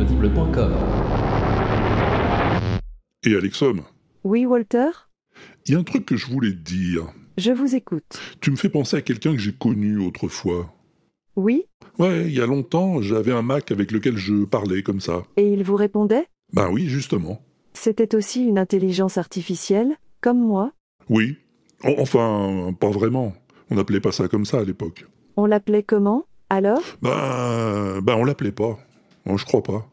l'inaudible.com. Et Alexom, Oui, Walter? Il y a un truc que je voulais te dire. Je vous écoute. Tu me fais penser à quelqu'un que j'ai connu autrefois. Oui? Ouais, il y a longtemps, j'avais un Mac avec lequel je parlais comme ça. Et il vous répondait? Ben oui, justement. C'était aussi une intelligence artificielle, comme moi? Oui. En- Enfin, pas vraiment. On n'appelait pas ça comme ça à l'époque. On l'appelait comment Alors? Ben, ben on l'appelait pas. Bon, je crois pas.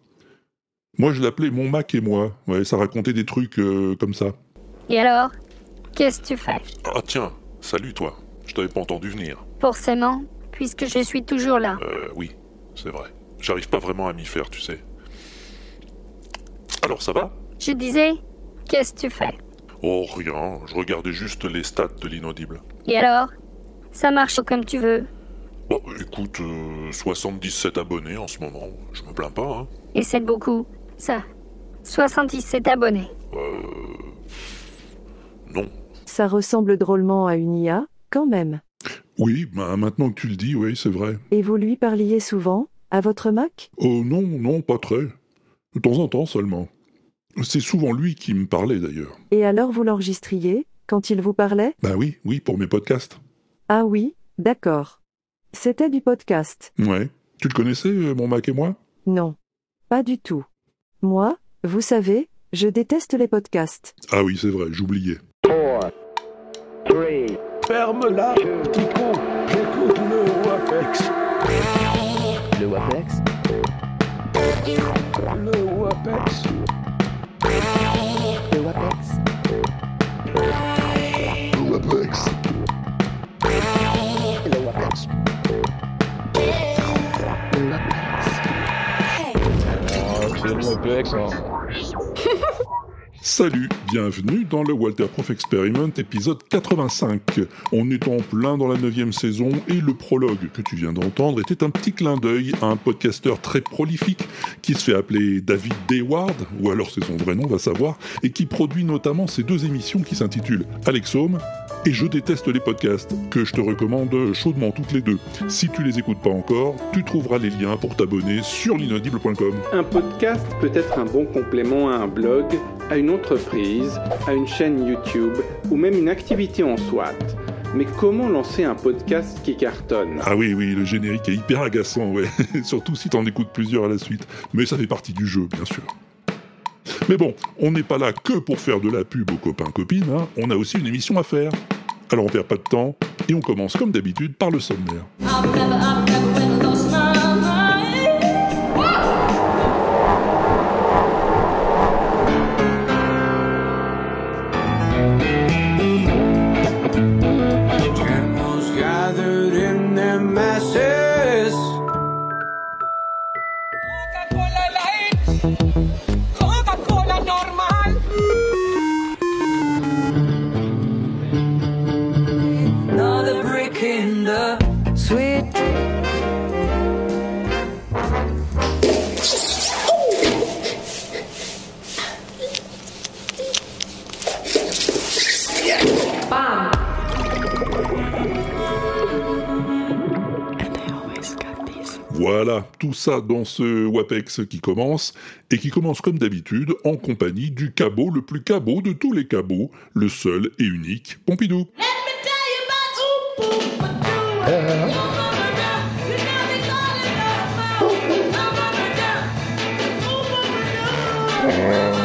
Moi, je l'appelais mon Mac et moi. Ouais, ça racontait des trucs euh, comme ça. Et alors Qu'est-ce que tu fais? Ah tiens, salut toi. Je t'avais pas entendu venir. Forcément, puisque je suis toujours là. Euh, oui, c'est vrai. J'arrive pas vraiment à m'y faire, tu sais. Alors ça va? Je disais, qu'est-ce que tu fais? Oh, rien. Je regardais juste les stats de l'inaudible. Et alors Ça marche comme tu veux. Bon, écoute, euh, 77 abonnés en ce moment. Je me plains pas, hein. Et c'est beaucoup. Ça. 77 abonnés. Euh... Non. Ça ressemble drôlement à une IA, quand même. Oui, bah, maintenant que tu le dis, oui, c'est vrai. Et vous lui parliez souvent À votre Mac? Oh non, non, pas très. De temps en temps seulement. C'est souvent lui qui me parlait d'ailleurs. Et alors vous l'enregistriez Quand il vous parlait? Bah oui, oui, pour mes podcasts. Ah oui, d'accord. C'était du podcast. Ouais. Tu le connaissais, euh, mon Mac et moi? Non. Pas du tout. Moi, vous savez, je déteste les podcasts. Ah oui, c'est vrai, j'oubliais. Ferme-la, petit con. J'écoute. Le Salut, bienvenue dans le Walter Prof Experiment épisode 85. On est en plein dans la neuvième saison et le prologue que tu viens d'entendre était un petit clin d'œil à un podcasteur très prolifique qui se fait appeler David Dayward, ou alors c'est son vrai nom, on va savoir, et qui produit notamment ces deux émissions qui s'intitulent Alex Home et Je déteste les podcasts, que je te recommande chaudement toutes les deux. Si tu les écoutes pas encore, tu trouveras les liens pour t'abonner sur l'inaudible.com. Un podcast peut être un bon complément à un blog, à une entreprise, à une chaîne YouTube ou même une activité en soi. Mais comment lancer un podcast qui cartonne? Ah oui, oui, le générique est hyper agaçant, ouais. Surtout si t'en écoutes plusieurs à la suite. Mais ça fait partie du jeu, bien sûr. Mais bon, on n'est pas là que pour faire de la pub aux copains-copines, hein. on a aussi une émission à faire. Alors on perd pas de temps, et on commence comme d'habitude par le sommaire. Voilà, tout ça dans ce WAPEX qui commence, et qui commence comme d'habitude en compagnie du cabot le plus cabot de tous les cabots, le seul et unique Pompidou. Yeah.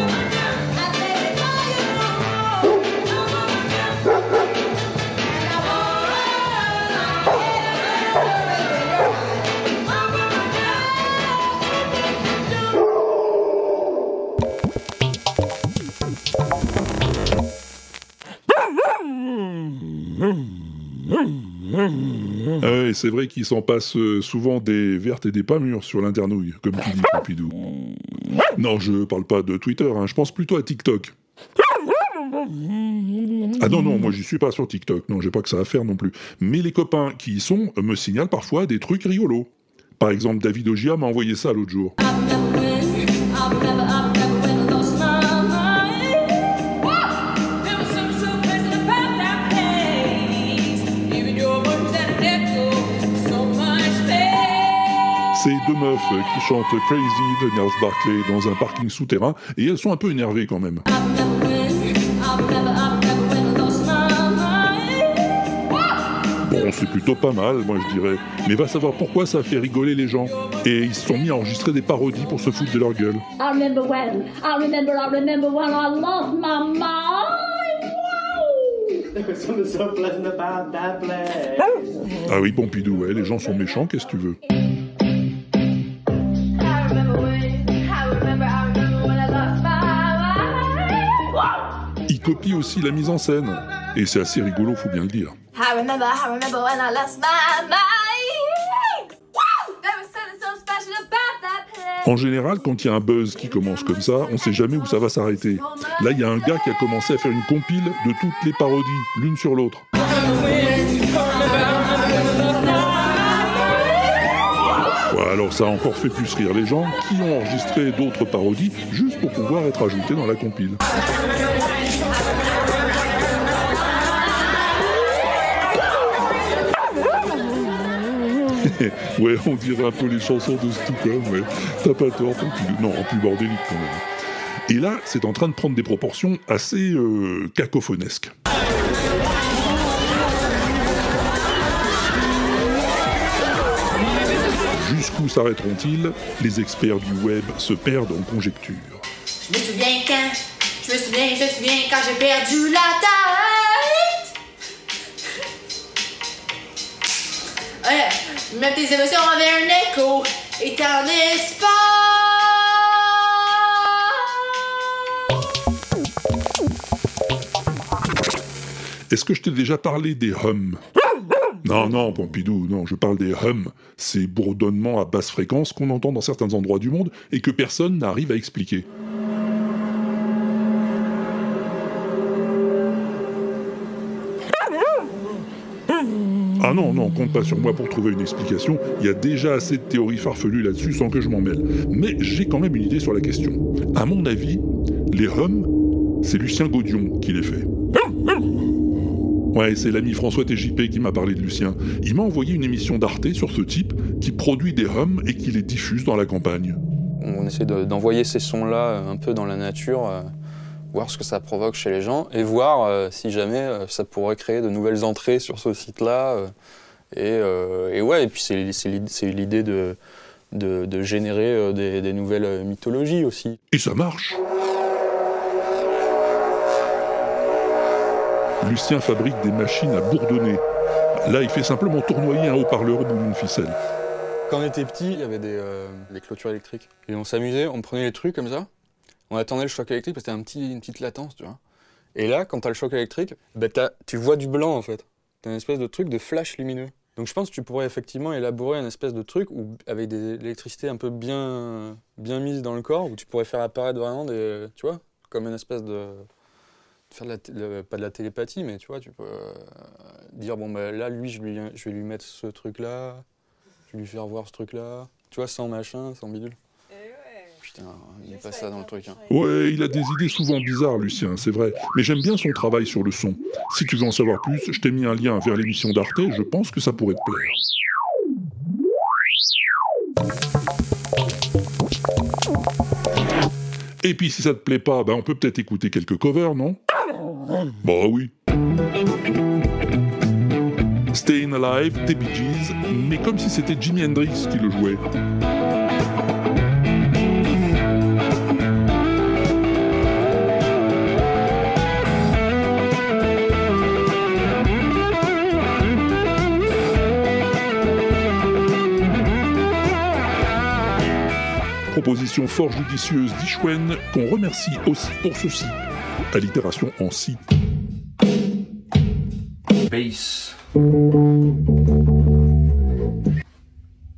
Ouais, c'est vrai qu'il s'en passe euh, souvent des vertes et des pas mûres sur l'internouille, comme tu dis, Pompidou. Non, je parle pas de Twitter, hein, je pense plutôt à TikTok. Ah non, non, moi j'y suis pas sur TikTok, non, j'ai pas que ça à faire non plus. Mais les copains qui y sont me signalent parfois des trucs rigolos. Par exemple, David Ogia m'a envoyé ça l'autre jour. C'est deux meufs qui chantent Crazy de Nels Barclay dans un parking souterrain et elles sont un peu énervées quand même. Bon, c'est plutôt pas mal, moi je dirais. Mais va savoir pourquoi ça fait rigoler les gens. Et ils se sont mis à enregistrer des parodies pour se foutre de leur gueule. I remember when, I remember, I remember when I lost my mind. Wow! Something so pleasant about that place. Ah oui, Pompidou, ouais, les gens sont méchants, qu'est-ce que tu veux? Copient aussi la mise en scène. Et c'est assez rigolo, faut bien le dire. I remember, I remember when I lost my mind. Wow! There was something so special about that place. En général, quand il y a un buzz qui commence comme ça, on sait jamais où ça va s'arrêter. Là, il y a un gars qui a commencé à faire une compile de toutes les parodies, l'une sur l'autre. Ouais, alors ça a encore fait plus rire les gens qui ont enregistré d'autres parodies juste pour pouvoir être ajoutés dans la compile. ouais, on dirait un peu les chansons de Stucom, ouais. T'as pas tort, Pompidou. Non, plus bordélique quand même. Et là, c'est en train de prendre des proportions assez euh, cacophonesques. Jusqu'où s'arrêteront-ils? Les experts du web se perdent en conjectures. Je me souviens quand, je me souviens, je me souviens quand j'ai perdu la tête. Même tes émotions avaient un écho et un espace. Est-ce que je t'ai déjà parlé des hums? Non, non, Pompidou, non, je parle des hums, ces bourdonnements à basse fréquence qu'on entend dans certains endroits du monde et que personne n'arrive à expliquer. Ah non, non, compte pas sur moi pour trouver une explication, il y a déjà assez de théories farfelues là-dessus sans que je m'en mêle. Mais j'ai quand même une idée sur la question. À mon avis, les hums, c'est Lucien Gaudion qui les fait. Ouais, c'est l'ami François TJP qui m'a parlé de Lucien. Il m'a envoyé une émission d'Arte sur ce type qui produit des hums et qui les diffuse dans la campagne. On essaie de- d'envoyer ces sons-là un peu dans la nature, euh, voir ce que ça provoque chez les gens et voir euh, si jamais euh, ça pourrait créer de nouvelles entrées sur ce site-là. euh, et, euh, et ouais, et puis c'est c'est l'id- c'est l'idée de, de, de générer euh, des, des nouvelles mythologies aussi. Et ça marche Lucien fabrique des machines à bourdonner. Là, il fait simplement tournoyer un haut-parleur au bout d'une ficelle. Quand on était petit, il y avait des, euh, des clôtures électriques. Et on s'amusait, on prenait les trucs comme ça, on attendait le choc électrique parce que c'était un petit, une petite latence, tu vois. Et là, quand t'as le choc électrique, bah t'as- tu vois du blanc en fait. T'as une espèce de truc de flash lumineux. Donc je pense que tu pourrais effectivement élaborer une espèce de truc où, avec des électricités un peu bien, bien mises dans le corps, où tu pourrais faire apparaître vraiment des. Tu vois Comme une espèce de. Pas de la télépathie, mais tu vois, tu peux euh, dire bon, bah là, lui, je, lui, je vais lui mettre ce truc-là, je vais lui faire voir ce truc-là. Tu vois, sans machin, sans bidule. Putain, il n'est pas ça dans le truc. Hein. Ouais, il a des idées souvent bizarres, Lucien, c'est vrai. Mais j'aime bien son travail sur le son. Si tu veux en savoir plus, je t'ai mis un lien vers l'émission d'Arte, je pense que ça pourrait te plaire. Et puis si ça te plaît pas, ben on peut peut-être écouter quelques covers, non? Bah oui. Staying Alive, des Bee Gees, mais comme si c'était Jimi Hendrix qui le jouait. Proposition fort judicieuse d'Ichwen qu'on remercie aussi pour ceci. Allitération en si. Bass.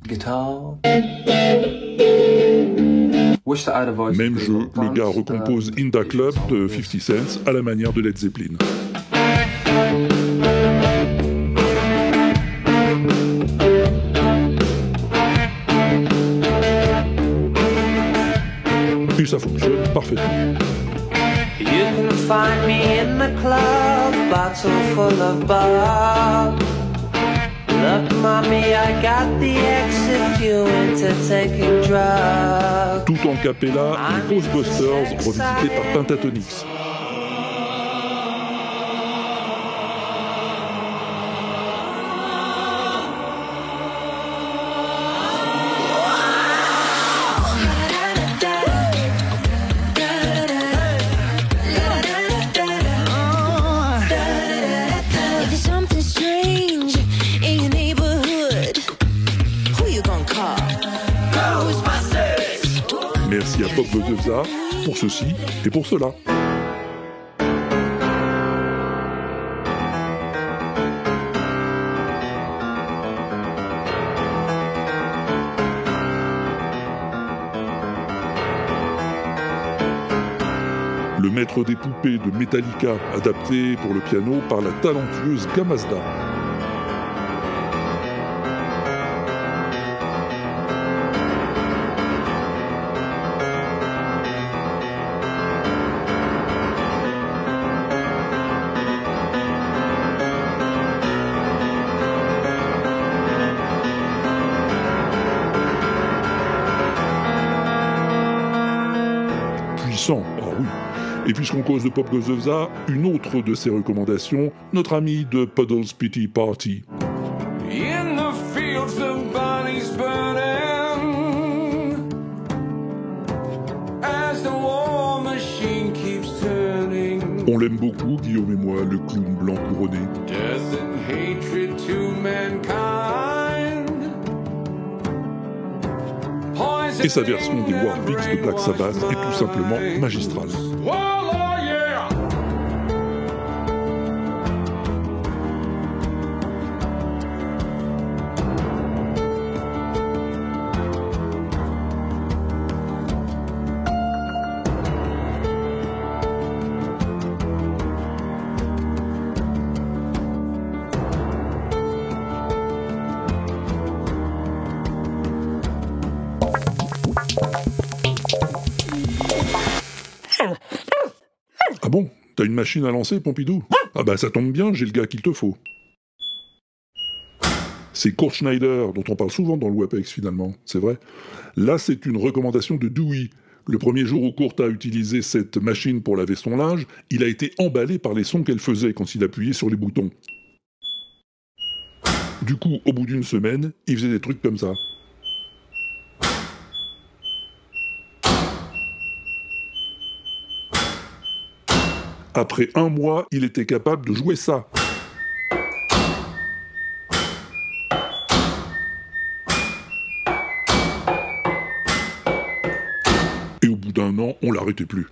Guitar. Même jeu, le gars recompose In Da Club de 50 Cent à la manière de Led Zeppelin. Parfaitement. You can find me in the club, bottle full of Bob. Look, mommy, I got the exit you into taking drugs. Tout en capella, les Ghostbusters revisités par Pentatonix. Pour ceci et pour cela. Le maître des poupées de Metallica, adapté pour le piano par la talentueuse Gamazda. Et puisqu'on cause de Pop Gozovza, une autre de ses recommandations, notre ami de Puddles Pity Party. In the fields, the bodies burning. As the war machine keeps turning. On l'aime beaucoup, Guillaume et moi, le clown blanc couronné. Death and hatred to mankind. Et sa version des Warbeaks de Black Sabbath est tout simplement magistrale. Ah bon? T'as une machine à lancer, Pompidou? Ah bah ça tombe bien, j'ai le gars qu'il te faut. C'est Kurt Schneider, dont on parle souvent dans le WebEx finalement, c'est vrai. Là, c'est une recommandation de Dewey. Le premier jour où Kurt a utilisé cette machine pour laver son linge, il a été emballé par les sons qu'elle faisait quand il appuyait sur les boutons. Du coup, au bout d'une semaine, il faisait des trucs comme ça. Après un mois, il était capable de jouer ça. Et au bout d'un an, on l'arrêtait plus.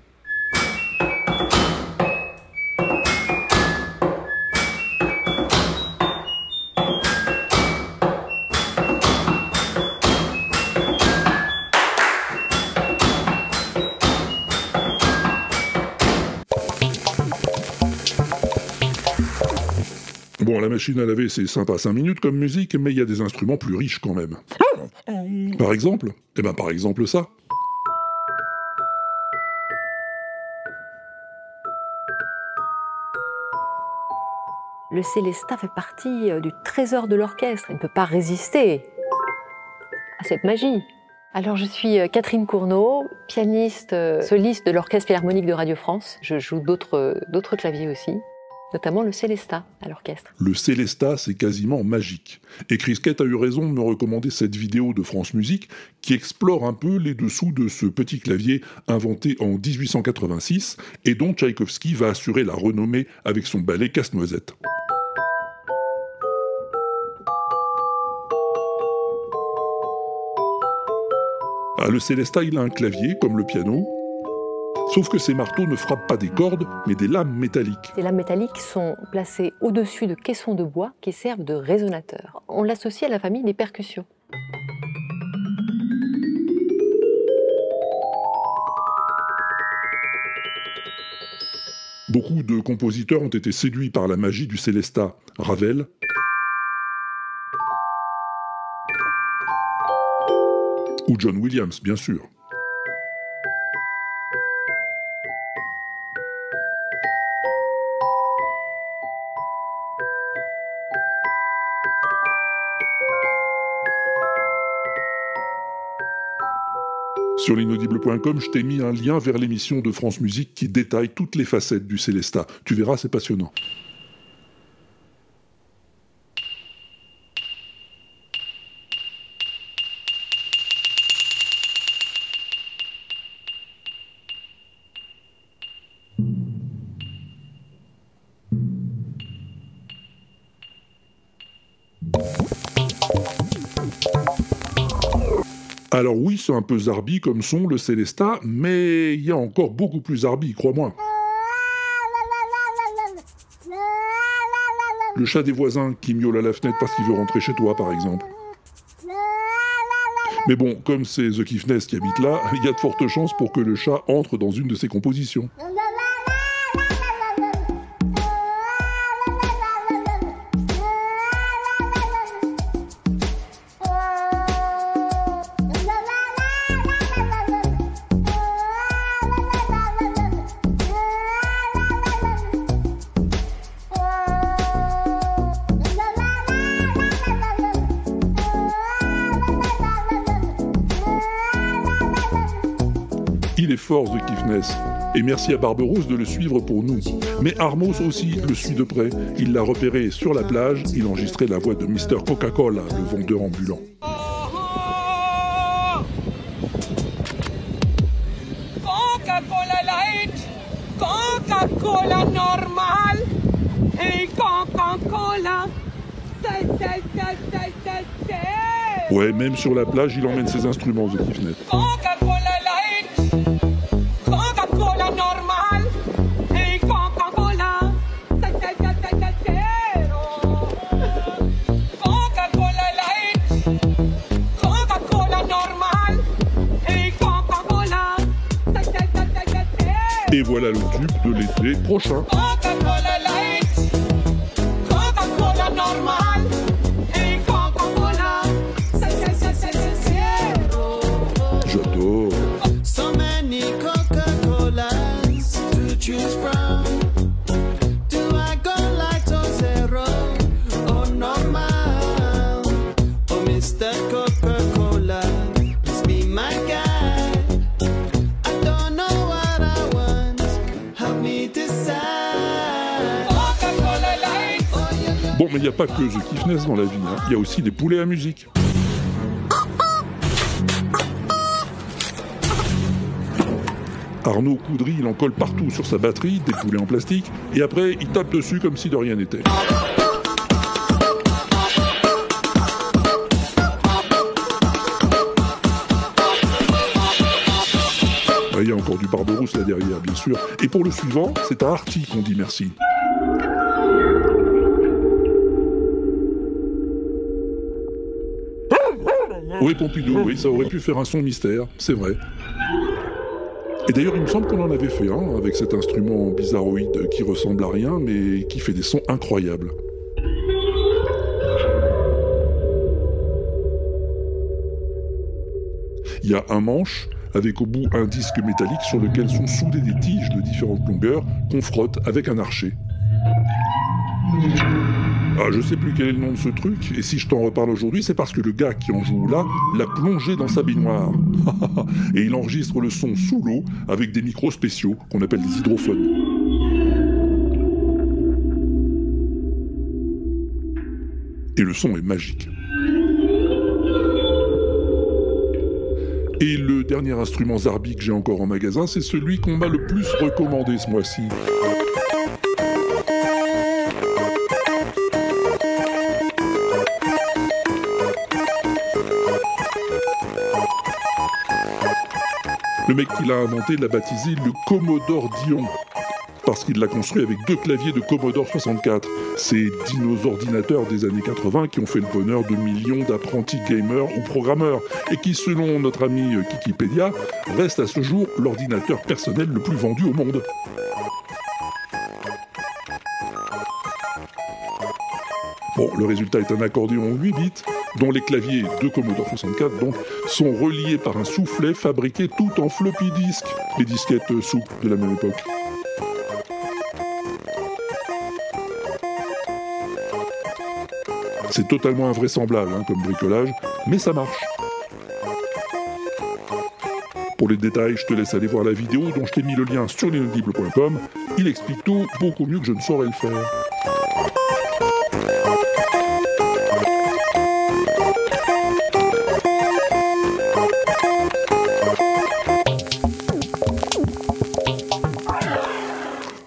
La machine à laver, c'est sympa 5 minutes comme musique, mais il y a des instruments plus riches quand même. Par exemple Eh ben par exemple ça. Le Célestat fait partie euh, du trésor de l'orchestre. Il ne peut pas résister à cette magie. Alors je suis euh, Catherine Cournot, pianiste euh, soliste de l'Orchestre Philharmonique de Radio France. Je joue d'autres claviers aussi, notamment le Célestat à l'orchestre. Le Célestat, c'est quasiment magique. Et Chris Kett a eu raison de me recommander cette vidéo de France Musique qui explore un peu les dessous de ce petit clavier inventé en 1886 et dont Tchaïkovski va assurer la renommée avec son ballet Casse-Noisette. Ah, le Célestat, il a un clavier, comme le piano, sauf que ces marteaux ne frappent pas des cordes, mais des lames métalliques. Ces lames métalliques sont placées au-dessus de caissons de bois qui servent de résonateurs. On l'associe à la famille des percussions. Beaucoup de compositeurs ont été séduits par la magie du Célestat. Ravel, ou John Williams, bien sûr. Sur l'inaudible.com, je t'ai mis un lien vers l'émission de France Musique qui détaille toutes les facettes du Célesta. Tu verras, c'est passionnant. Alors oui, c'est un peu zarbi comme son, le Célesta, mais il y a encore beaucoup plus zarbi, crois-moi. Le chat des voisins qui miaule à la fenêtre parce qu'il veut rentrer chez toi, par exemple. Mais bon, comme c'est The Kiffness qui habite là, il y a de fortes chances pour que le chat entre dans une de ses compositions. Fort The Kiffness. Et merci à Barberousse de le suivre pour nous. Mais Armos aussi le suit de près. Il l'a repéré sur la plage, il enregistrait la voix de Mr. Coca-Cola, le vendeur ambulant. Coca-Cola Light, Coca-Cola normal et Coca-Cola. Ouais, même sur la plage, il emmène ses instruments The Kiffness. L'été prochain. Bon, mais il n'y a pas que The Kiffness dans la vie, hein. il y a aussi des poulets à musique. Arnaud Coudry, il en colle partout sur sa batterie, des poulets en plastique, et après, il tape dessus comme si de rien n'était. Il y a encore du Barberousse là derrière, bien sûr. Et pour le suivant, c'est à Artie qu'on dit merci. Oui, Pompidou, oui, ça aurait pu faire un son mystère, c'est vrai. Et d'ailleurs, il me semble qu'on en avait fait un avec cet instrument bizarroïde qui ressemble à rien, mais qui fait des sons incroyables. Il y a un manche avec au bout un disque métallique sur lequel sont soudées des tiges de différentes longueurs qu'on frotte avec un archer. Ah, je sais plus quel est le nom de ce truc, et si je t'en reparle aujourd'hui, c'est parce que le gars qui en joue là l'a plongé dans sa baignoire. et il enregistre le son sous l'eau avec des micros spéciaux qu'on appelle des hydrophones. Et le son est magique. Et le dernier instrument Zarbi que j'ai encore en magasin, c'est celui qu'on m'a le plus recommandé ce mois-ci. Le mec qui l'a inventé l'a baptisé le Commodore Dion. Parce qu'il l'a construit avec deux claviers de Commodore 64. Ces dinos ordinateurs des années 80 qui ont fait le bonheur de millions d'apprentis gamers ou programmeurs et qui, selon notre ami Wikipédia, reste à ce jour l'ordinateur personnel le plus vendu au monde. Bon, le résultat est un accordéon 8 bits, dont les claviers de Commodore 64 donc, sont reliés par un soufflet fabriqué tout en floppy disk, les disquettes souples de la même époque. C'est totalement invraisemblable hein, comme bricolage, mais ça marche. Pour les détails, je te laisse aller voir la vidéo dont je t'ai mis le lien sur l'inaudible.com. Il explique tout beaucoup mieux que je ne saurais le faire.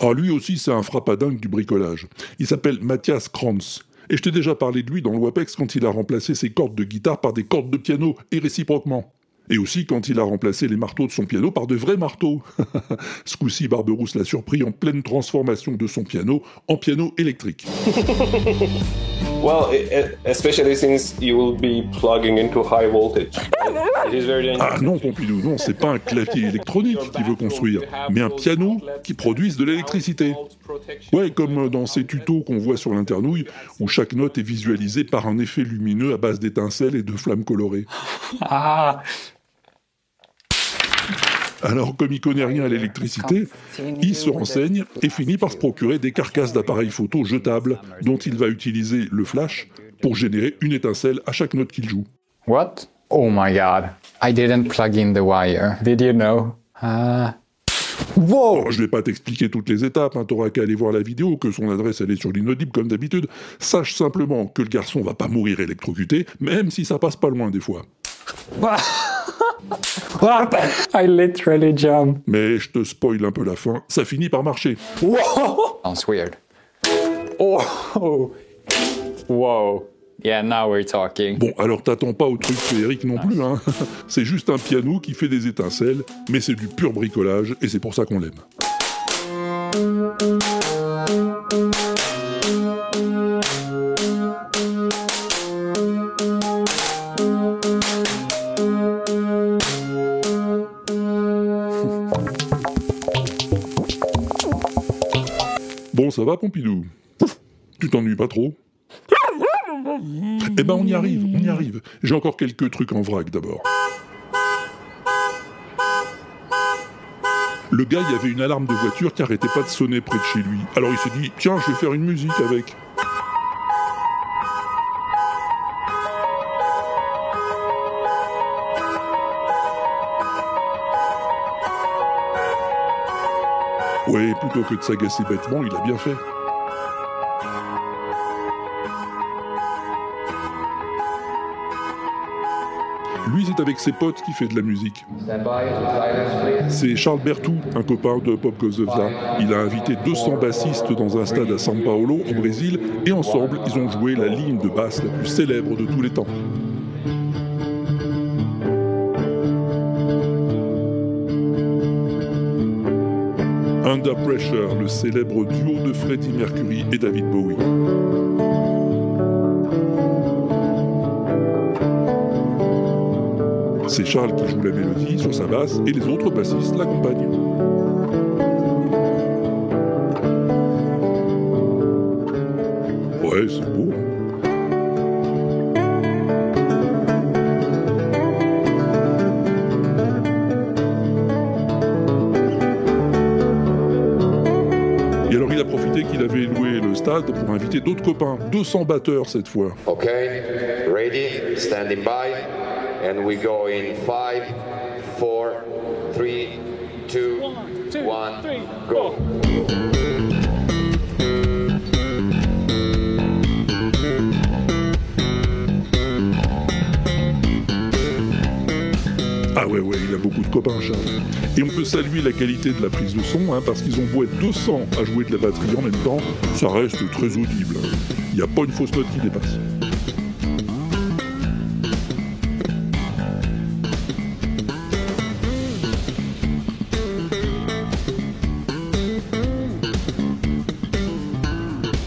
Ah, lui aussi, c'est un frappadingue du bricolage. Il s'appelle Mathias Kranz. Et je t'ai déjà parlé de lui dans le WAPEX quand il a remplacé ses cordes de guitare par des cordes de piano, et réciproquement. Et aussi quand il a remplacé les marteaux de son piano par de vrais marteaux. Ce coup-ci, Barberousse l'a surpris en pleine transformation de son piano en piano électrique. Well, especially since you will be plugging into high voltage. It is very dangerous. Ah non, Pompidou, non, c'est pas un clavier électronique qu'il veut construire, mais un piano qui produise de l'électricité. Ouais, comme dans ces tutos qu'on voit sur l'internouille, où chaque note est visualisée par un effet lumineux à base d'étincelles et de flammes colorées. Ah, Alors, comme il connaît rien à l'électricité, il se renseigne et finit par se procurer des carcasses d'appareils photo jetables dont il va utiliser le flash pour générer une étincelle à chaque note qu'il joue. what? Oh my god. I didn't plug in the wire. Did you know? Ah. Wow Je vais pas t'expliquer toutes les étapes, hein, t'auras qu'à aller voir la vidéo, que son adresse elle est sur l'inaudible comme d'habitude. Sache simplement que le garçon va pas mourir électrocuté, même si ça passe pas loin des fois. What? I literally jumped. Mais je te spoil un peu la fin, ça finit par marcher. Sounds weird. Oh! Whoa. Yeah, now we're talking. Bon, alors t'attends pas au truc féerique non plus, hein. C'est juste un piano qui fait des étincelles, mais c'est du pur bricolage, et c'est pour ça qu'on l'aime. Ça va, Pompidou? Tu t'ennuies pas trop? Eh ben, on y arrive, on y arrive. J'ai encore quelques trucs en vrac d'abord. Le gars, il y avait une alarme de voiture qui arrêtait pas de sonner près de chez lui. Alors il s'est dit, tiens, je vais faire une musique avec. Ouais, plutôt que de s'agacer bêtement, il a bien fait. Lui, c'est avec ses potes qu'il fait de la musique. C'est Charles Bertou, un copain de Pop Fla. Il a invité 200 bassistes dans un stade à São Paulo, au Brésil, et ensemble, ils ont joué la ligne de basse la plus célèbre de tous les temps. Under Pressure, le célèbre duo de Freddie Mercury et David Bowie. C'est Charles qui joue la mélodie sur sa basse et les autres bassistes l'accompagnent. Ouais, c'est beau. stade pour inviter d'autres copains, 200 batteurs cette fois. Ok, ready, standing by, and we go in 5, beaucoup de copains, Charles. Et on peut saluer la qualité de la prise de son, hein, parce qu'ils ont beau être 200 à jouer de la batterie en même temps, ça reste très audible. Il n'y a pas une fausse note qui dépasse.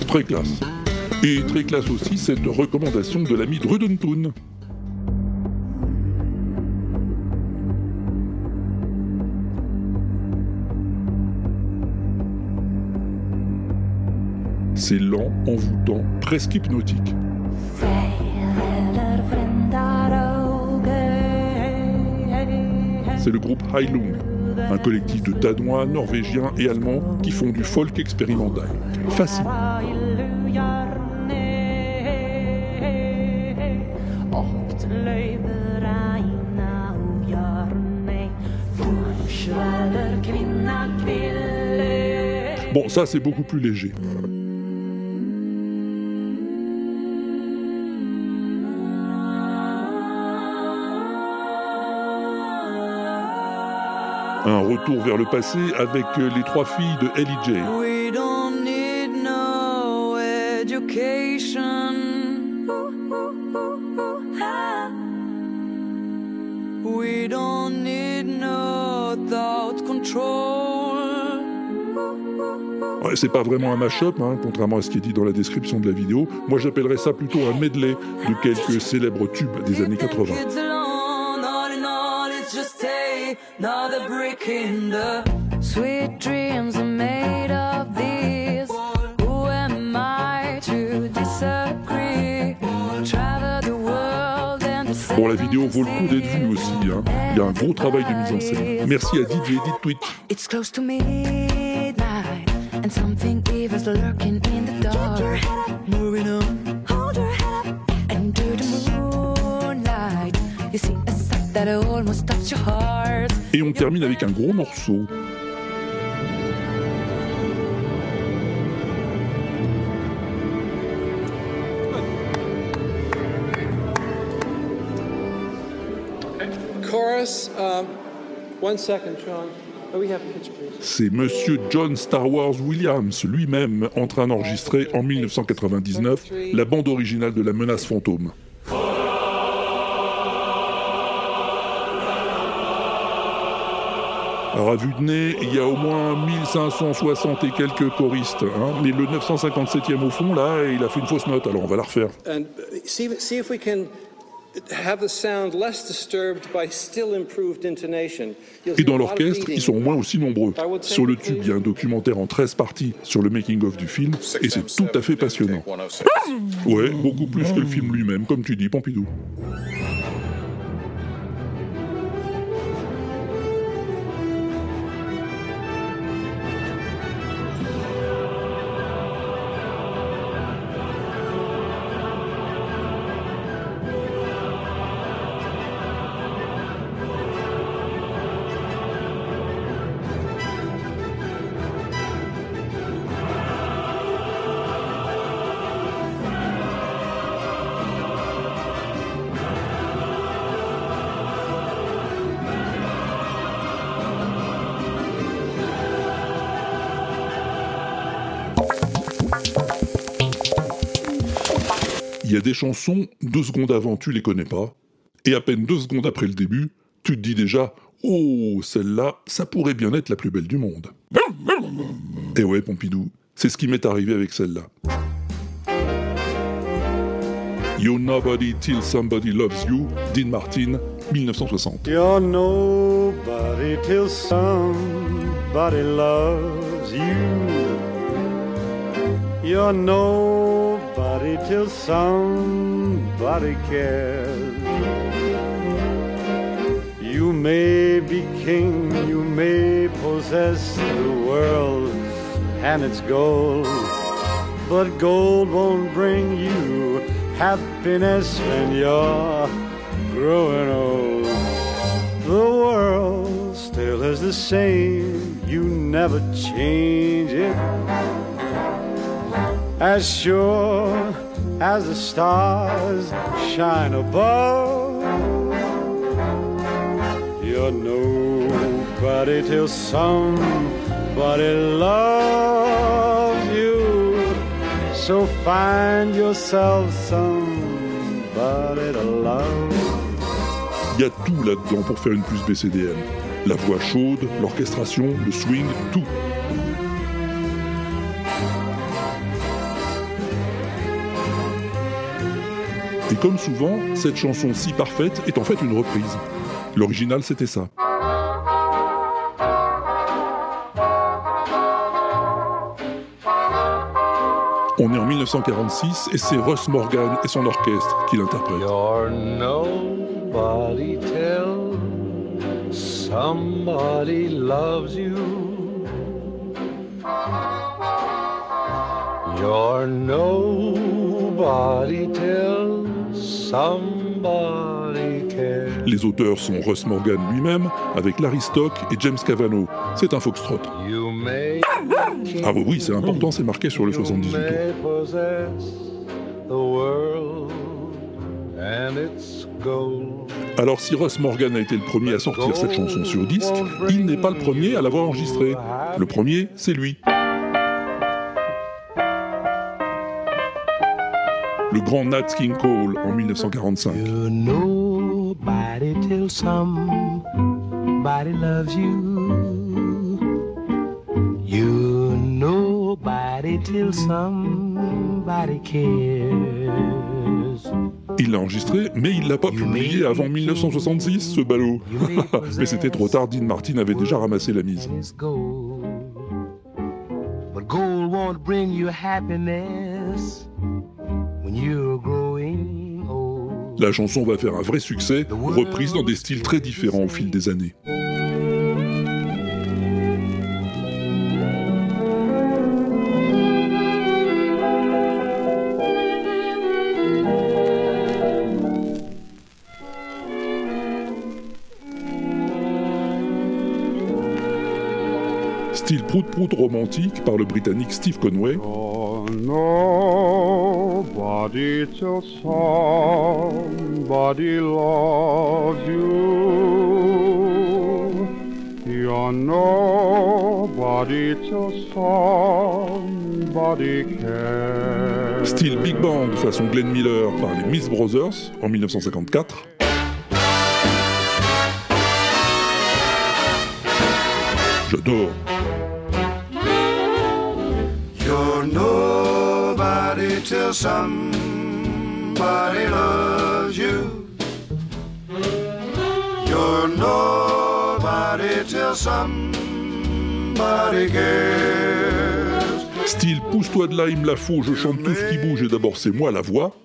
Très classe. Et très classe aussi cette recommandation de l'ami Drudentoon. presque hypnotique. C'est le groupe Heilung, un collectif de Danois, Norvégiens et Allemands qui font du folk expérimental. Facile. Bon, ça c'est beaucoup plus léger. Un retour vers le passé avec les trois filles de Ellie J. We don't need no education. We don't need no thought control. Ouais, c'est pas vraiment un mash-up, hein, contrairement à ce qui est dit dans la description de la vidéo. Moi j'appellerais ça plutôt un medley de quelques célèbres tubes des années 80. Another brick in the sweet dreams are made of these. Who am I to disagree? Travel the world and the Bon, la vidéo vaut le coup d'être vue aussi. hein. Il y a un gros travail de mise en scène. Merci à DJ Edit Twitch. It's close to midnight, and something evil's lurking in the dark. Moving on, hold your head up, and to the moonlight. You see a sight that almost stops your heart. Et on termine avec un gros morceau. Chorus, um, one second, Sean. Oh, we have pitch, please. C'est Monsieur John Star Wars Williams lui-même en train d'enregistrer en 1999 la bande originale de La Menace Fantôme. Alors à vue de nez, il y a au moins 1560 et quelques choristes, hein, mais le 957e au fond, là, il a fait une fausse note, alors on va la refaire. And see, see if we can have the sound less disturbed by still improved intonation. You'll Et dans l'orchestre, ils sont au moins aussi nombreux. Sur le tube, il y a un documentaire en 13 parties sur le making-of du film, et c'est tout à fait passionnant. Ouais, beaucoup plus que le film lui-même, comme tu dis, Pompidou. Des chansons, deux secondes avant, tu les connais pas, et à peine deux secondes après le début, tu te dis déjà Oh, celle-là, ça pourrait bien être la plus belle du monde. Et ouais, Pompidou, c'est ce qui m'est arrivé avec celle-là. You're Nobody Till Somebody Loves You, Dean Martin, 1960. You're nobody till somebody loves you. You're nobody till somebody cares. You may be king, you may possess the world and its gold, but gold won't bring you happiness when you're growing old. The world still is the same, you never change it. As sure as the stars shine above, you're nobody till somebody loves you. So find yourself somebody to love. Il y a tout là-dedans pour faire une plus BCDM. La voix chaude, l'orchestration, le swing, tout. Et comme souvent, cette chanson si parfaite est en fait une reprise. L'original c'était ça. On est en 1946 et c'est Russ Morgan et son orchestre qui l'interprètent. You're nobody till. Les auteurs sont Russ Morgan lui-même, avec Larry Stock et James Cavano. C'est un foxtrot. You may Ah oui, oui, c'est important, c'est marqué sur le 78 tours. may possess the world and its gold. Alors si Russ Morgan a été le premier à sortir cette chanson sur disque, il n'est pas le premier à l'avoir enregistrée. Le premier, c'est lui. Le grand Nat King Cole en 1945. Nobody till somebody loves you. You nobody till somebody cares. Il l'a enregistré, mais il l'a pas publié avant 1966, ce ballot. mais c'était trop tard, Dean Martin avait déjà ramassé la mise. But gold won't bring you happiness La chanson va faire un vrai succès, reprise dans des styles très différents au fil des années. Style prout-prout romantique par le britannique Steve Conway, Nobody till somebody loves you. You're nobody till somebody cares. style big band façon Glenn Miller par les Miss Brothers en 1954, J'adore. Style pousse-toi de là, il me la faut, je chante tout ce qui bouge et d'abord c'est moi la voix.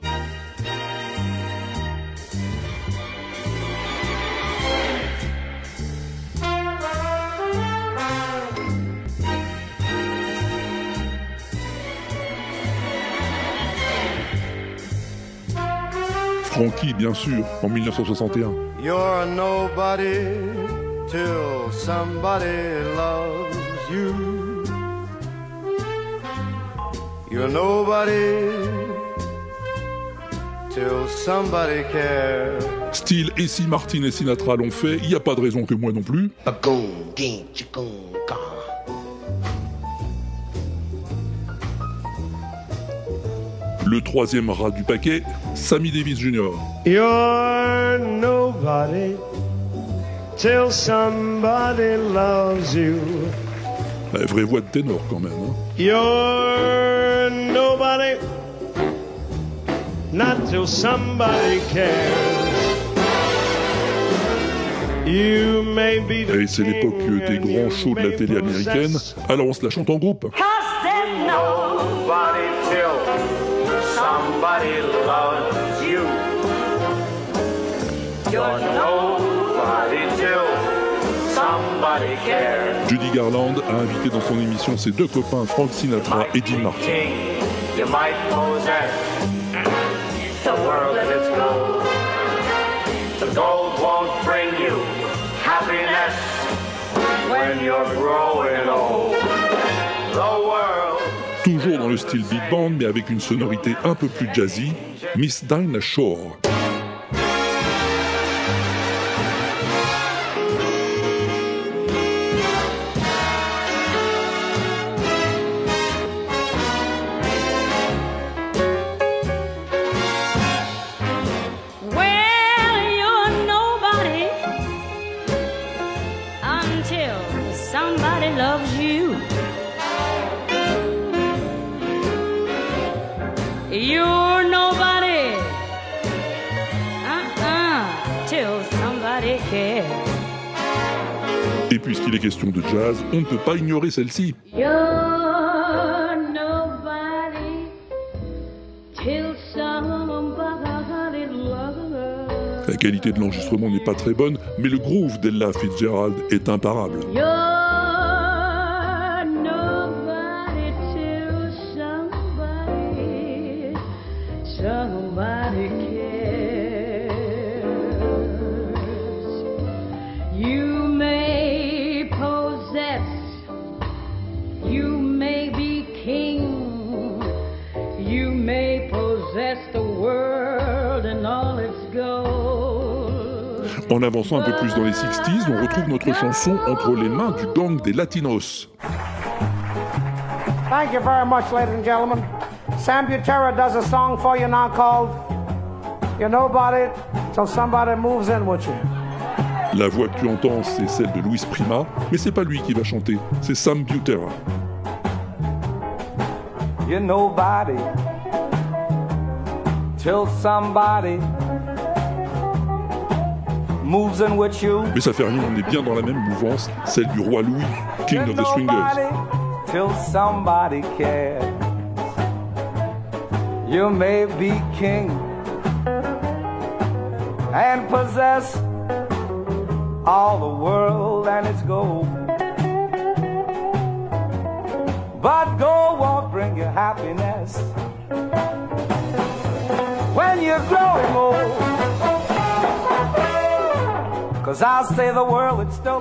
Frankie, bien sûr, en 1961. You're nobody till somebody loves you. You're nobody till somebody cares. Style et si Martin et Sinatra l'ont fait, il n'y a pas de raison que moi non plus. Le troisième rat du paquet, Sammy Davis Jr. You're nobody till somebody loves you. La vraie voix de ténor quand même. hein. You're nobody, not till somebody cares. You may be the Et c'est l'époque des grands shows de la télé américaine, alors on se la chante en groupe. Somebody loves you. You're nobody till somebody cares. Judy Garland a invité dans son émission ses deux copains Frank Sinatra et Dean Martin. You might possess the world and its gold. The gold won't bring you happiness when you're growing old. Toujours dans le style big band, mais avec une sonorité un peu plus jazzy, Miss Dinah Shore. Et puisqu'il est question de jazz, on ne peut pas ignorer celle-ci. La qualité de l'enregistrement n'est pas très bonne, mais le groove d'Ella Fitzgerald est imparable. You're avançant un peu plus dans les 60s, on retrouve notre chanson entre les mains du gang des Latinos. Thank you very much, ladies and gentlemen. Sam Butera does a song for you now called You're Nobody Till Somebody Moves In With You. La voix que tu entends, c'est celle de Luis Prima, mais c'est pas lui qui va chanter, c'est Sam Butera. You're nobody till somebody Mais ça fait rien, on est bien dans la même mouvance, celle du roi Louis, King of the Swingers. till somebody cares. You may be king and possess all the world and its gold. But gold won't bring you happiness when you're growing old.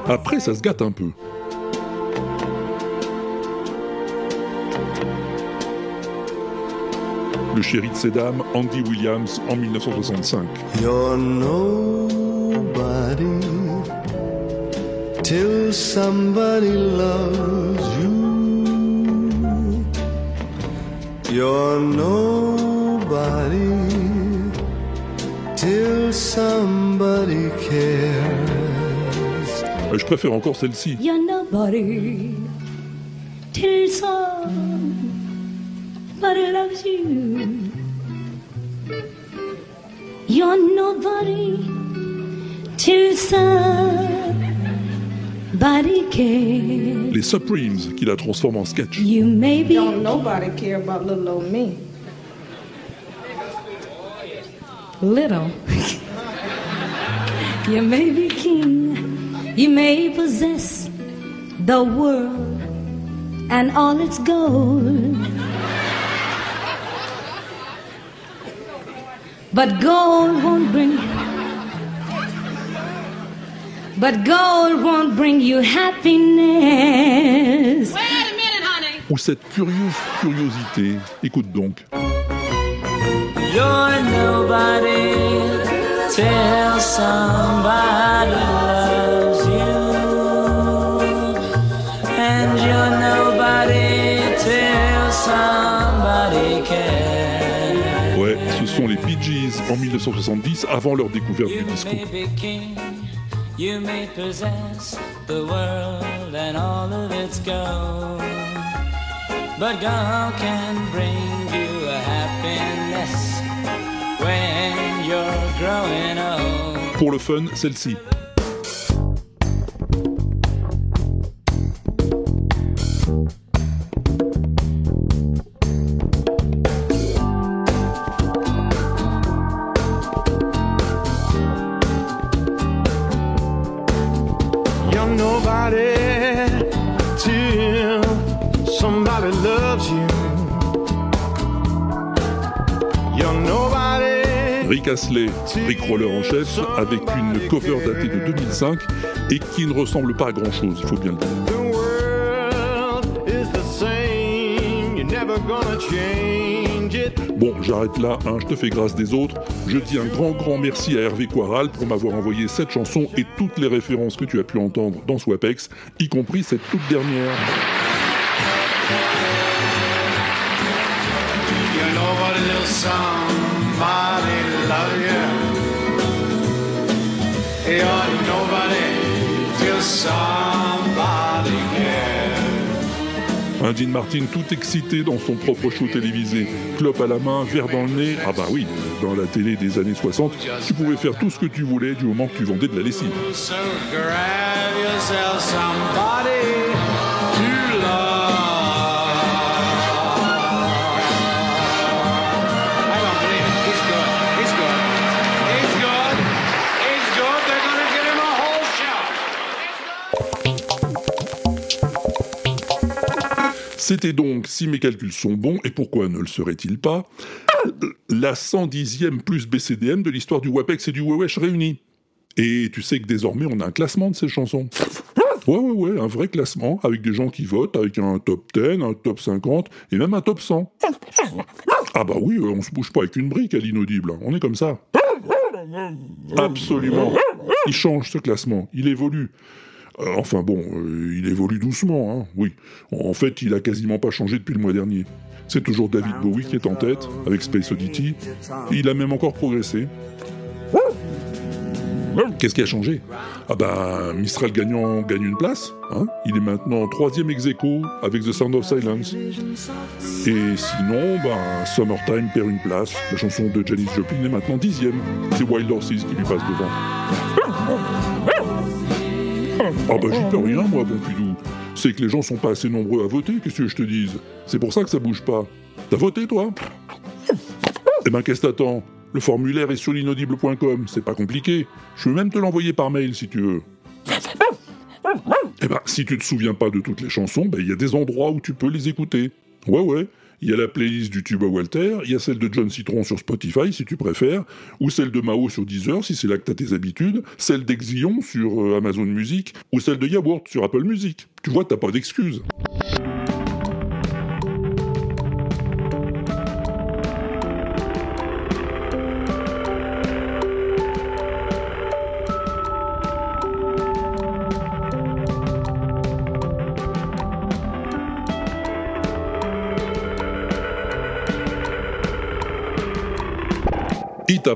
Après, ça se gâte un peu. Le chéri de ses dames, Andy Williams, en 1965. You're nobody till somebody loves you. You're nobody till somebody cares. Euh, Je préfère encore celle-ci. You're nobody till somebody loves you. You're nobody till somebody cares. Les Supremes, qui la transforment en sketch. You may be Don't nobody care about little old me. little. you may be king. You may possess the world and all its gold. But gold won't bring But gold won't bring you happiness. Wait a minute, honey. Ou cette curieuse curiosité. Écoute donc. You're nobody till somebody Ouais, ce sont les Bee Gees en 1970, avant leur découverte du disco. may be king, you may possess the world and all of its gold. But gold can bring you a happiness when you're growing old. Pour le fun, celle-ci. Rick Astley, Rick Roller en chef, avec une cover datée de 2005 et qui ne ressemble pas à grand-chose, il faut bien le dire. Bon, j'arrête là, hein, je te fais grâce des autres. Je dis un grand, grand merci à Hervé Quaral pour m'avoir envoyé cette chanson et toutes les références que tu as pu entendre dans Swapex, y compris cette toute dernière. Love you. You're nobody till somebody cares. Un Dean Martin tout excité dans son propre show télévisé. Clope à la main, verre dans le nez. Ah bah oui, dans la télé des années 60, tu pouvais faire tout ce que tu voulais du moment que tu vendais de la lessive. So grab yourself somebody C'était donc, si mes calculs sont bons, et pourquoi ne le serait-il pas, la 110e plus BCDM de l'histoire du WAPEX et du Wewesh réunis. Et tu sais que désormais on a un classement de ces chansons. Ouais, ouais, ouais, un vrai classement, avec des gens qui votent, avec un top 10, un top 50, et même un top 100. Ah bah oui, on se bouge pas avec une brique à l'inaudible, on est comme ça. Absolument. Il change ce classement, il évolue. Euh, enfin bon, euh, il évolue doucement, hein, oui. En fait, il a quasiment pas changé depuis le mois dernier. C'est toujours David Bowie qui est en tête, avec Space Oddity. Il a même encore progressé. Qu'est-ce qui a changé? Ah ben, Mistral gagnant gagne une place. hein. il est maintenant troisième ex aequo avec The Sound of Silence. Et sinon, ben, Summertime perd une place. La chanson de Janis Joplin est maintenant dixième. C'est Wild Horses qui lui passe devant. Ah bah j'y peux rien moi, Pompidou. C'est que les gens sont pas assez nombreux à voter, qu'est-ce que je te dise? C'est pour ça que ça bouge pas. T'as voté toi? Eh ben qu'est-ce que t'attends? Le formulaire est sur l'inaudible.com, c'est pas compliqué. Je peux même te l'envoyer par mail si tu veux. Eh ben, si tu te souviens pas de toutes les chansons, ben il y a des endroits où tu peux les écouter. Ouais, ouais. Il y a la playlist du tube à Walter, il y a celle de John Citron sur Spotify si tu préfères, ou celle de Mao sur Deezer si c'est là que t'as tes habitudes, celle d'Exillon sur euh, Amazon Music, ou celle de Yaourt sur Apple Music. Tu vois, t'as pas d'excuses.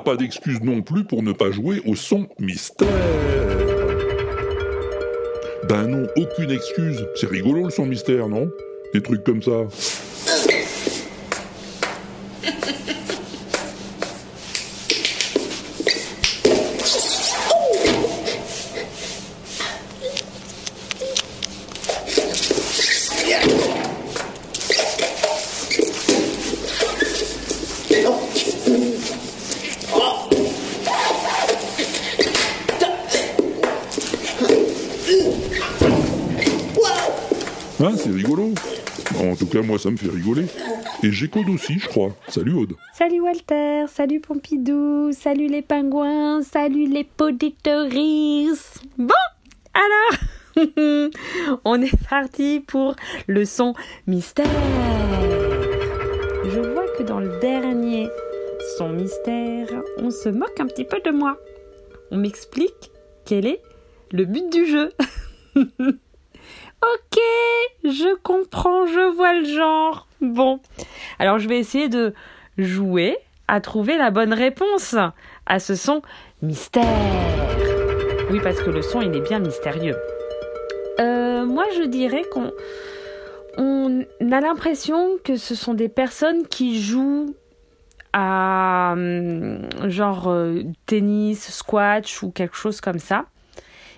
Pas d'excuse non plus pour ne pas jouer au son mystère. Ben non, aucune excuse. C'est rigolo le son mystère, non? Des trucs comme ça. Hein, c'est rigolo. En tout moi, ça me fait rigoler. Et j'ai Code aussi, je crois. Salut Aude. Salut Walter, salut Pompidou, salut les pingouins, salut les poditoris. Bon, alors, on est parti pour le son mystère. Je vois que dans le dernier son mystère, on se moque un petit peu de moi. On m'explique quel est le but du jeu. Ok, je comprends, je vois le genre. Bon, alors je vais essayer de jouer à trouver la bonne réponse à ce son mystère. Oui, parce que le son, il est bien mystérieux. Euh, moi, je dirais qu'on on a l'impression que ce sont des personnes qui jouent à hum, genre euh, tennis, squash ou quelque chose comme ça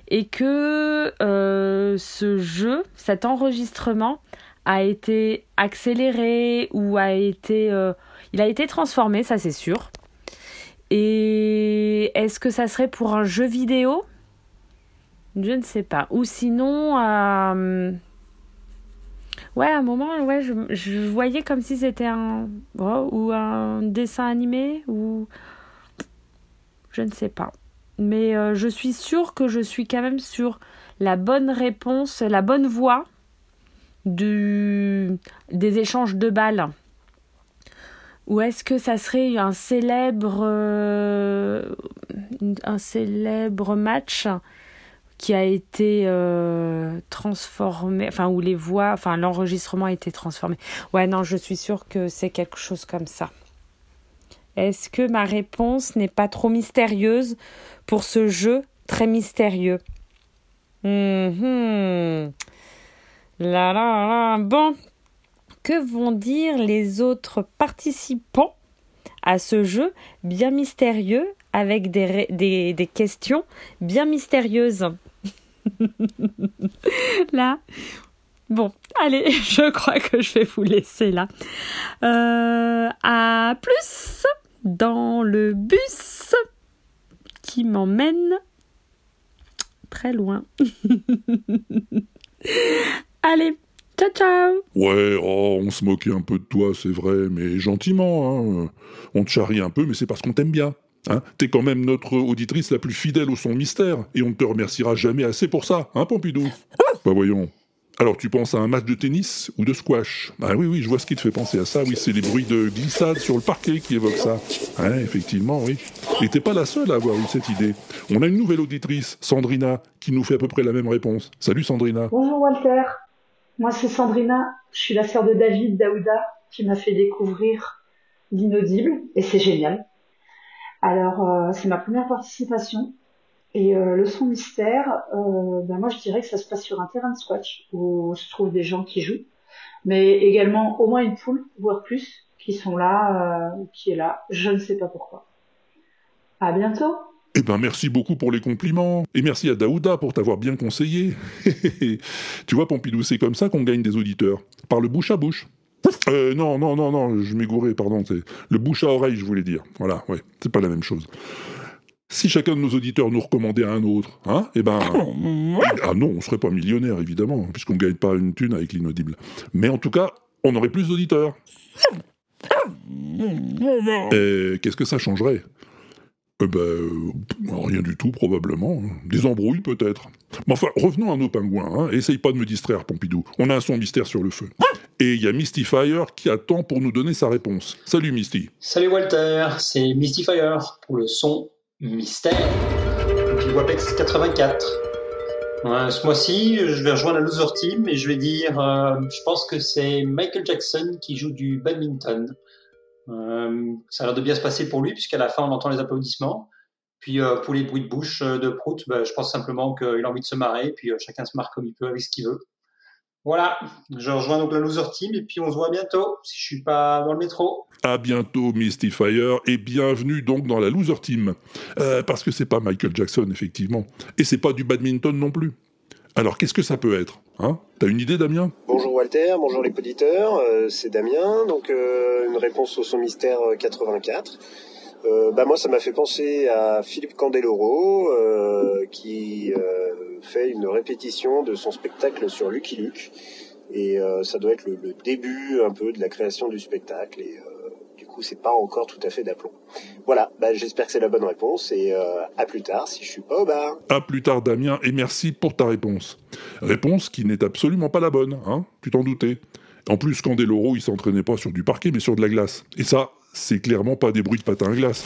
et que euh, ce jeu, cet enregistrement a été accéléré ou a été, euh, il a été transformé, ça c'est sûr. Et est-ce que ça serait pour un jeu vidéo? Je ne sais pas. Ou sinon, euh, ouais, à un moment, ouais, je, voyais comme si c'était un oh, ou un dessin animé ou je ne sais pas mais euh, je suis sûre que je suis quand même sur la bonne réponse, la bonne voie du, des échanges de balles. Ou est-ce que ça serait un célèbre, euh, un célèbre match qui a été euh, transformé, enfin où les voix, enfin l'enregistrement a été transformé? Ouais, non, je suis sûre que c'est quelque chose comme ça. Est-ce que ma réponse n'est pas trop mystérieuse pour ce jeu très mystérieux? Mhm. Là, là, là. Bon, que vont dire les autres participants à ce jeu bien mystérieux avec des questions bien mystérieuses? Là, Bon, allez, je crois que je vais vous laisser là. Euh, à plus dans le bus qui m'emmène très loin. allez, ciao ciao Ouais, oh, on se moquait un peu de toi, c'est vrai, mais gentiment. Hein. On te charrie un peu, mais c'est parce qu'on t'aime bien. Hein T'es quand même notre auditrice la plus fidèle au son mystère, et on ne te remerciera jamais assez pour ça, hein, Pompidou? Bah voyons. Alors tu penses à un match de tennis ou de squash? Ah oui, oui, je vois ce qui te fait penser à ça. Oui, c'est les bruits de glissade sur le parquet qui évoquent ça. Ouais, effectivement, oui. Et t'es pas la seule à avoir eu cette idée. On a une nouvelle auditrice, Sandrina, qui nous fait à peu près la même réponse. Salut Sandrina. Bonjour Walter, moi c'est Sandrina, je suis la sœur de David Daouda qui m'a fait découvrir l'inaudible et c'est génial. Alors euh, c'est ma première participation et euh, le son mystère, euh, ben moi je dirais que ça se passe sur un terrain de squash où se trouvent des gens qui jouent, mais également au moins une poule, voire plus, qui sont là, euh, qui est là, je ne sais pas pourquoi. À bientôt Eh ben merci beaucoup pour les compliments. Et merci à Daouda pour t'avoir bien conseillé. tu vois Pompidou, c'est comme ça qu'on gagne des auditeurs. Par le bouche à bouche. Euh, non, non, non, non, je m'égourais, pardon. C'est le bouche à oreille, je voulais dire. Voilà, ouais, c'est pas la même chose. Si chacun de nos auditeurs nous recommandait à un autre, hein, eh ben... Ah non, on serait pas millionnaire, évidemment, puisqu'on gagne pas une thune avec l'inaudible. Mais en tout cas, on aurait plus d'auditeurs. Et qu'est-ce que ça changerait? Eh ben, euh, rien du tout, probablement. Des embrouilles, peut-être. Mais enfin, revenons à nos pingouins, hein. Essaye pas de me distraire, Pompidou. On a un son mystère sur le feu. Et il y a Mystifier qui attend pour nous donner sa réponse. Salut Misty. Salut Walter, c'est Mystifier pour le son mystère du WAPEX 84. Ouais, ce mois-ci, je vais rejoindre la loser team et je vais dire, euh, je pense que c'est Michael Jackson qui joue du badminton. Euh, ça a l'air de bien se passer pour lui puisqu'à la fin on entend les applaudissements. Puis euh, pour les bruits de bouche de Prout, bah, je pense simplement qu'il a envie de se marrer, puis chacun se marre comme il peut avec ce qu'il veut. Voilà, je rejoins donc la loser team et puis on se voit bientôt si je suis pas dans le métro. À bientôt Mystifier et bienvenue donc dans la loser team. Euh, parce que c'est pas Michael Jackson effectivement. Et c'est pas du badminton non plus. Alors qu'est-ce que ça peut être hein? T'as une idée Damien? Bonjour Walter, bonjour les auditeurs, euh, c'est Damien, donc euh, une réponse au son mystère euh, 84. Euh, bah moi ça m'a fait penser à Philippe Candeloro euh, qui euh, fait une répétition de son spectacle sur Lucky Luke et euh, ça doit être le, le début un peu de la création du spectacle et euh, du coup c'est pas encore tout à fait d'aplomb. Voilà, bah, j'espère que c'est la bonne réponse et euh, à plus tard si je suis pas au bar. À plus tard Damien et merci pour ta réponse. Réponse qui n'est absolument pas la bonne, hein Tu t'en doutais. En plus, Candeloro, il s'entraînait pas sur du parquet, mais sur de la glace. Et ça, c'est clairement pas des bruits de patins à glace.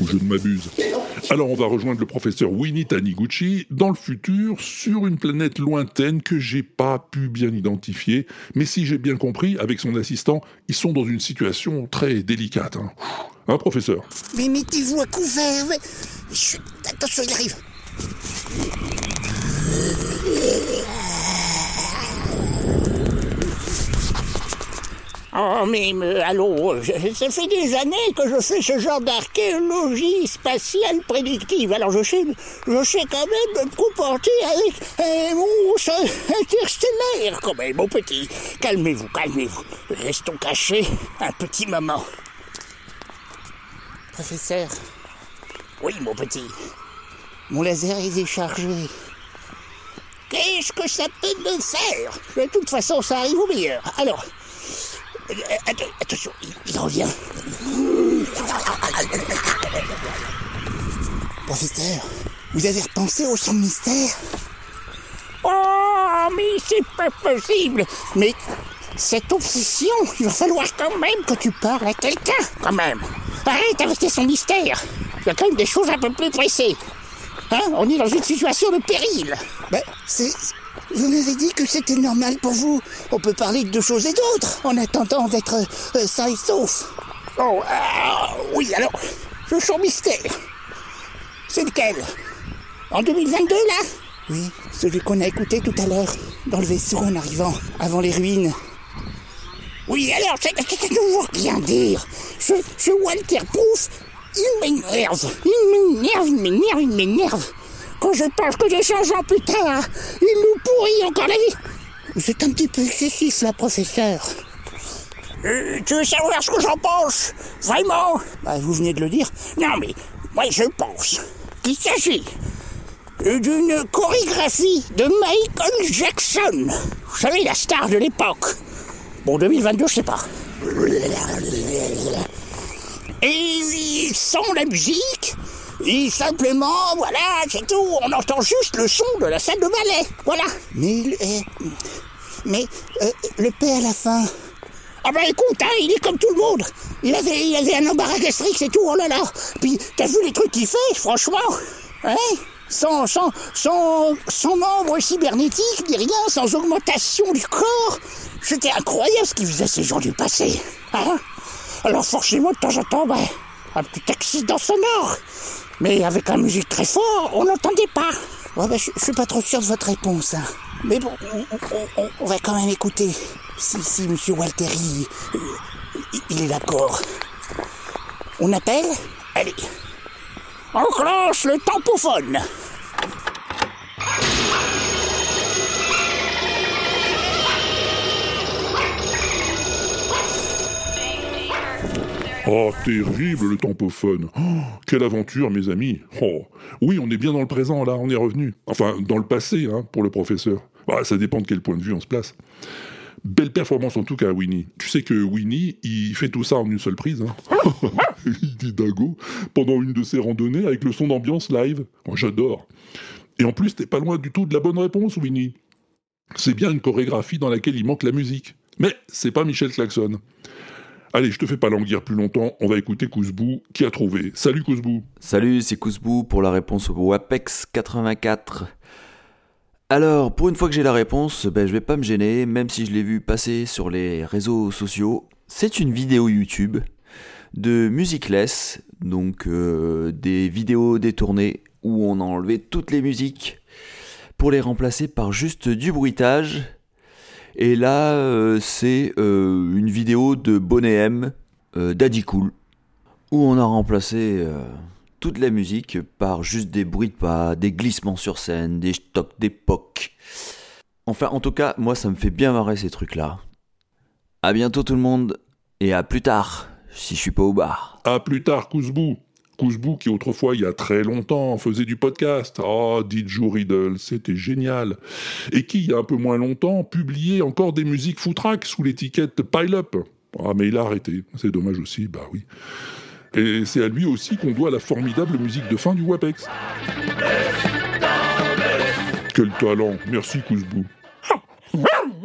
Ou je ne m'abuse. Alors on va rejoindre le professeur Winnie Taniguchi dans le futur sur une planète lointaine que j'ai pas pu bien identifier, mais si j'ai bien compris, avec son assistant, ils sont dans une situation très délicate. Hein, Hein, professeur? Mais mettez-vous à couvert. mais- attention, il arrive. Oh, mais, mais, allô, ça fait des années que je fais ce genre d'archéologie spatiale prédictive. Alors je sais, je sais quand même me comporter avec un monstre interstellaire quand même, mon petit. Calmez-vous, calmez-vous. Restons cachés un petit moment. Professeur. Oui, mon petit. Mon laser est déchargé. Qu'est-ce que ça peut me faire? De toute façon, ça arrive au meilleur. Alors, attention, il, revient. Professeur, vous avez repensé au son mystère? Oh, mais c'est pas possible Mais cette obsession, il va falloir quand même que tu parles à quelqu'un, quand même. Arrête avec tes sons mystères. Il y a quand même des choses un peu plus pressées. Hein On est dans une situation de péril. Ben, c'est... Vous m'avez dit que c'était normal pour vous. On peut parler de choses et d'autres en attendant d'être euh, et sauf. Oh, ah, oui, alors, le son mystère. C'est lequel? En 2022, là? Oui, celui qu'on a écouté tout à l'heure, dans le vaisseau en arrivant, avant les ruines. Oui, alors, ne veut rien dire. Ce, ce Walter Proof, il m'énerve. Il m'énerve, il m'énerve, il m'énerve. Quand je pense que des changements plus tard, il nous pourrit encore la vie. Vous êtes un petit peu excessif là, professeur. Euh, tu veux savoir ce que j'en pense? Vraiment? Bah, vous venez de le dire. Non, mais moi je pense qu'il s'agit euh, d'une chorégraphie de Michael Jackson. Vous savez, la star de l'époque. Bon, 2022, je sais pas. Et sans la musique, Et simplement, voilà, c'est tout. On entend juste le son de la salle de ballet. Voilà. Mais, euh, mais euh, le paix à la fin. Ah bah écoute, hein, il est comme tout le monde. Il avait, il avait un embarras gastrique, c'est tout, oh là là. Puis t'as vu les trucs qu'il fait, franchement? Hein? Sans, sans, sans, sans membre cybernétique, ni rien, sans augmentation du corps. C'était incroyable ce qu'il faisait ces gens du passé. Hein? Alors forcément, de temps en temps, bah, un petit accident sonore. Mais avec la musique très fort, on n'entendait pas. Ouais, bah, je, je suis pas trop sûr de votre réponse. hein. Mais bon, on, on- on- on va quand même écouter. Si, si, monsieur Walteri, euh, il- est d'accord. On appelle Allez. Enclenche le tampophone. Oh, terrible le tampophone. Oh, quelle aventure, mes amis. Oh, oui, on est bien dans le présent, là, on est revenu. Enfin, dans le passé, hein, pour le professeur. Bah, ça dépend de quel point de vue on se place. Belle performance en tout cas, Winnie. Tu sais que Winnie, il fait tout ça en une seule prise. hein. il dit dingo pendant une de ses randonnées avec le son d'ambiance live. Oh, J'adore. Et en plus, t'es pas loin du tout de la bonne réponse, Winnie. C'est bien une chorégraphie dans laquelle il manque la musique. Mais c'est pas Michel Klaxon. Allez, je te fais pas languir plus longtemps, on va écouter Kouzbou qui a trouvé. Salut Kouzbou Salut, c'est Kouzbou pour la réponse au WAPEX 84. Alors, pour une fois que j'ai la réponse, ben, je vais pas me gêner, même si je l'ai vu passer sur les réseaux sociaux. C'est une vidéo YouTube de Musicless, donc euh, des vidéos détournées où on a enlevé toutes les musiques pour les remplacer par juste du bruitage. Et là, euh, c'est euh, une vidéo de Bonnet M, euh, Daddy Cool, où on a remplacé euh, toute la musique par juste des bruits de pas, des glissements sur scène, des stocks d'époque. Enfin, en tout cas, moi, ça me fait bien marrer ces trucs-là. À bientôt tout le monde, et à plus tard, si je suis pas au bar. À plus tard Kouzbou Kouzbou qui autrefois, il y a très longtemps, faisait du podcast. Oh, Didgeridoo Riddle, c'était génial. Et qui, il y a un peu moins longtemps, publiait encore des musiques foutraques sous l'étiquette Pile Up. Ah, mais il a arrêté. C'est dommage aussi, bah oui. Et c'est à lui aussi qu'on doit la formidable musique de fin du WAPEX. Quel talent Merci Kouzbou.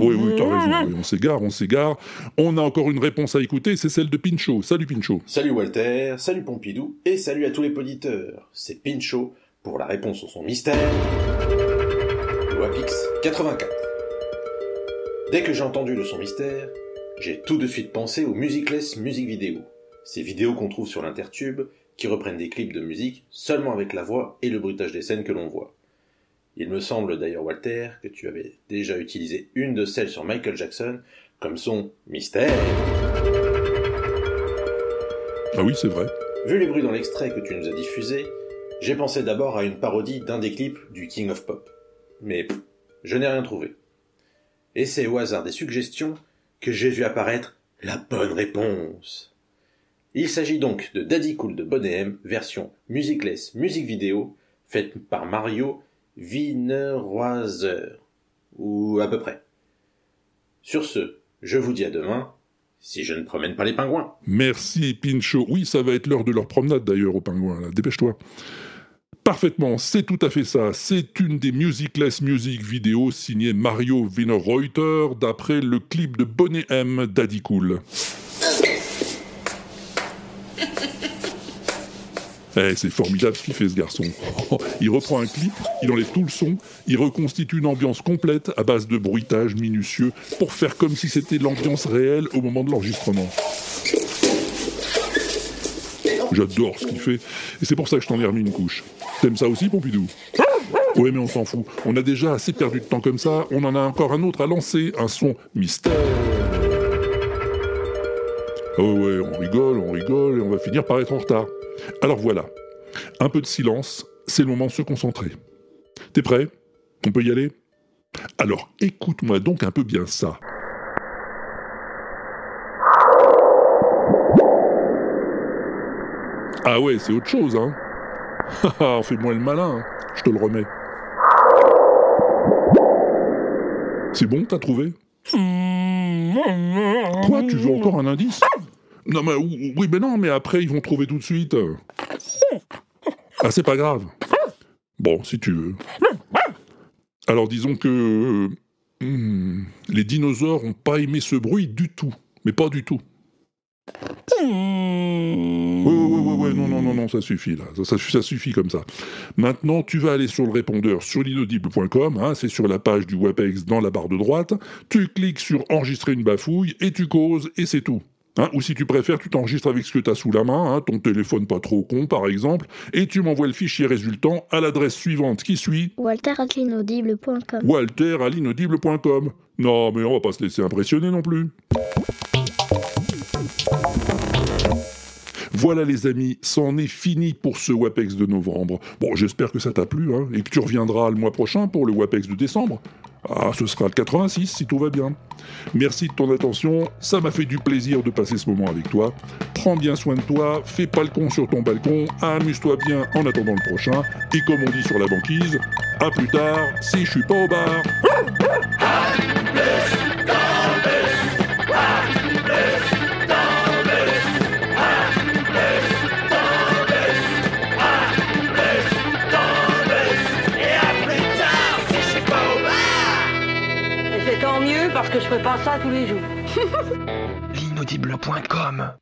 Oui, oui, t'as raison, oui, on s'égare, on s'égare. On a encore une réponse à écouter, c'est celle de Pinchot. Salut Pinchot. Salut Walter, salut Pompidou, et salut à tous les auditeurs. C'est Pinchot pour la réponse au son mystère. Wapix 84. Dès que j'ai entendu le son mystère, j'ai tout de suite pensé aux Musicless Music Vidéo. Ces vidéos qu'on trouve sur l'intertube, qui reprennent des clips de musique seulement avec la voix et le bruitage des scènes que l'on voit. Il me semble d'ailleurs, Walter, que tu avais déjà utilisé une de celles sur Michael Jackson comme son mystère. Ah oui, c'est vrai. Vu les bruits dans l'extrait que tu nous as diffusé, j'ai pensé d'abord à une parodie d'un des clips du King of Pop. Mais pff, je n'ai rien trouvé. Et c'est au hasard des suggestions que j'ai vu apparaître la bonne réponse. Il s'agit donc de Daddy Cool de Bonnet M, version musicless musique vidéo, faite par Mario Wienerweiser. Ou à peu près. Sur ce, je vous dis à demain, si je ne promène pas les pingouins. Merci Pinchot. Oui, ça va être l'heure de leur promenade d'ailleurs aux pingouins. Dépêche-toi. Parfaitement, c'est tout à fait ça. C'est une des Musicless Music vidéos signée Mario Wienerreuter d'après le clip de Bonnet M Daddy Cool. Eh, c'est formidable ce qu'il fait ce garçon. Il reprend un clip, il enlève tout le son, il reconstitue une ambiance complète à base de bruitage minutieux pour faire comme si c'était l'ambiance réelle au moment de l'enregistrement. J'adore ce qu'il fait, et c'est pour ça que je t'en ai remis une couche. T'aimes ça aussi, Pompidou? Oui, mais on s'en fout. On a déjà assez perdu de temps comme ça, on en a encore un autre à lancer, un son mystère. Oh ouais, on rigole, on rigole, et on va finir par être en retard. Alors voilà, un peu de silence, c'est le moment de se concentrer. T'es prêt? On peut y aller? Alors écoute-moi donc un peu bien ça. Ah ouais, c'est autre chose, hein Haha, fais-moi le malin, hein. je te le remets. C'est bon, t'as trouvé? Quoi, tu veux encore un indice? Non mais oui, mais non, mais après ils vont trouver tout de suite. Ah, c'est pas grave. Bon, si tu veux. Alors disons que euh, hmm, les dinosaures ont pas aimé ce bruit du tout, mais pas du tout. Ouais, ouais, ouais, non, non, non, non, ça suffit là, ça, ça, ça suffit comme ça. Maintenant, tu vas aller sur le répondeur sur l'inaudible.com, hein, c'est sur la page du WebEx dans la barre de droite, tu cliques sur enregistrer une bafouille et tu causes et c'est tout. Hein, ou si tu préfères, tu t'enregistres avec ce que tu as sous la main, hein, ton téléphone pas trop con par exemple, et tu m'envoies le fichier résultant à l'adresse suivante qui suit walter.l'inaudible.com walter à l'inaudible.com. Non, mais on va pas se laisser impressionner non plus. Voilà les amis, c'en est fini pour ce WAPEX de novembre. Bon, j'espère que ça t'a plu, hein, et que tu reviendras le mois prochain pour le WAPEX de décembre. Ah, ce sera le 86 si tout va bien. Merci de ton attention, ça m'a fait du plaisir de passer ce moment avec toi. Prends bien soin de toi, fais pas con sur ton balcon, amuse-toi bien en attendant le prochain, et comme on dit sur la banquise, à plus tard si je suis pas au bar. Que je fais pas ça tous les jours. L'inaudible.com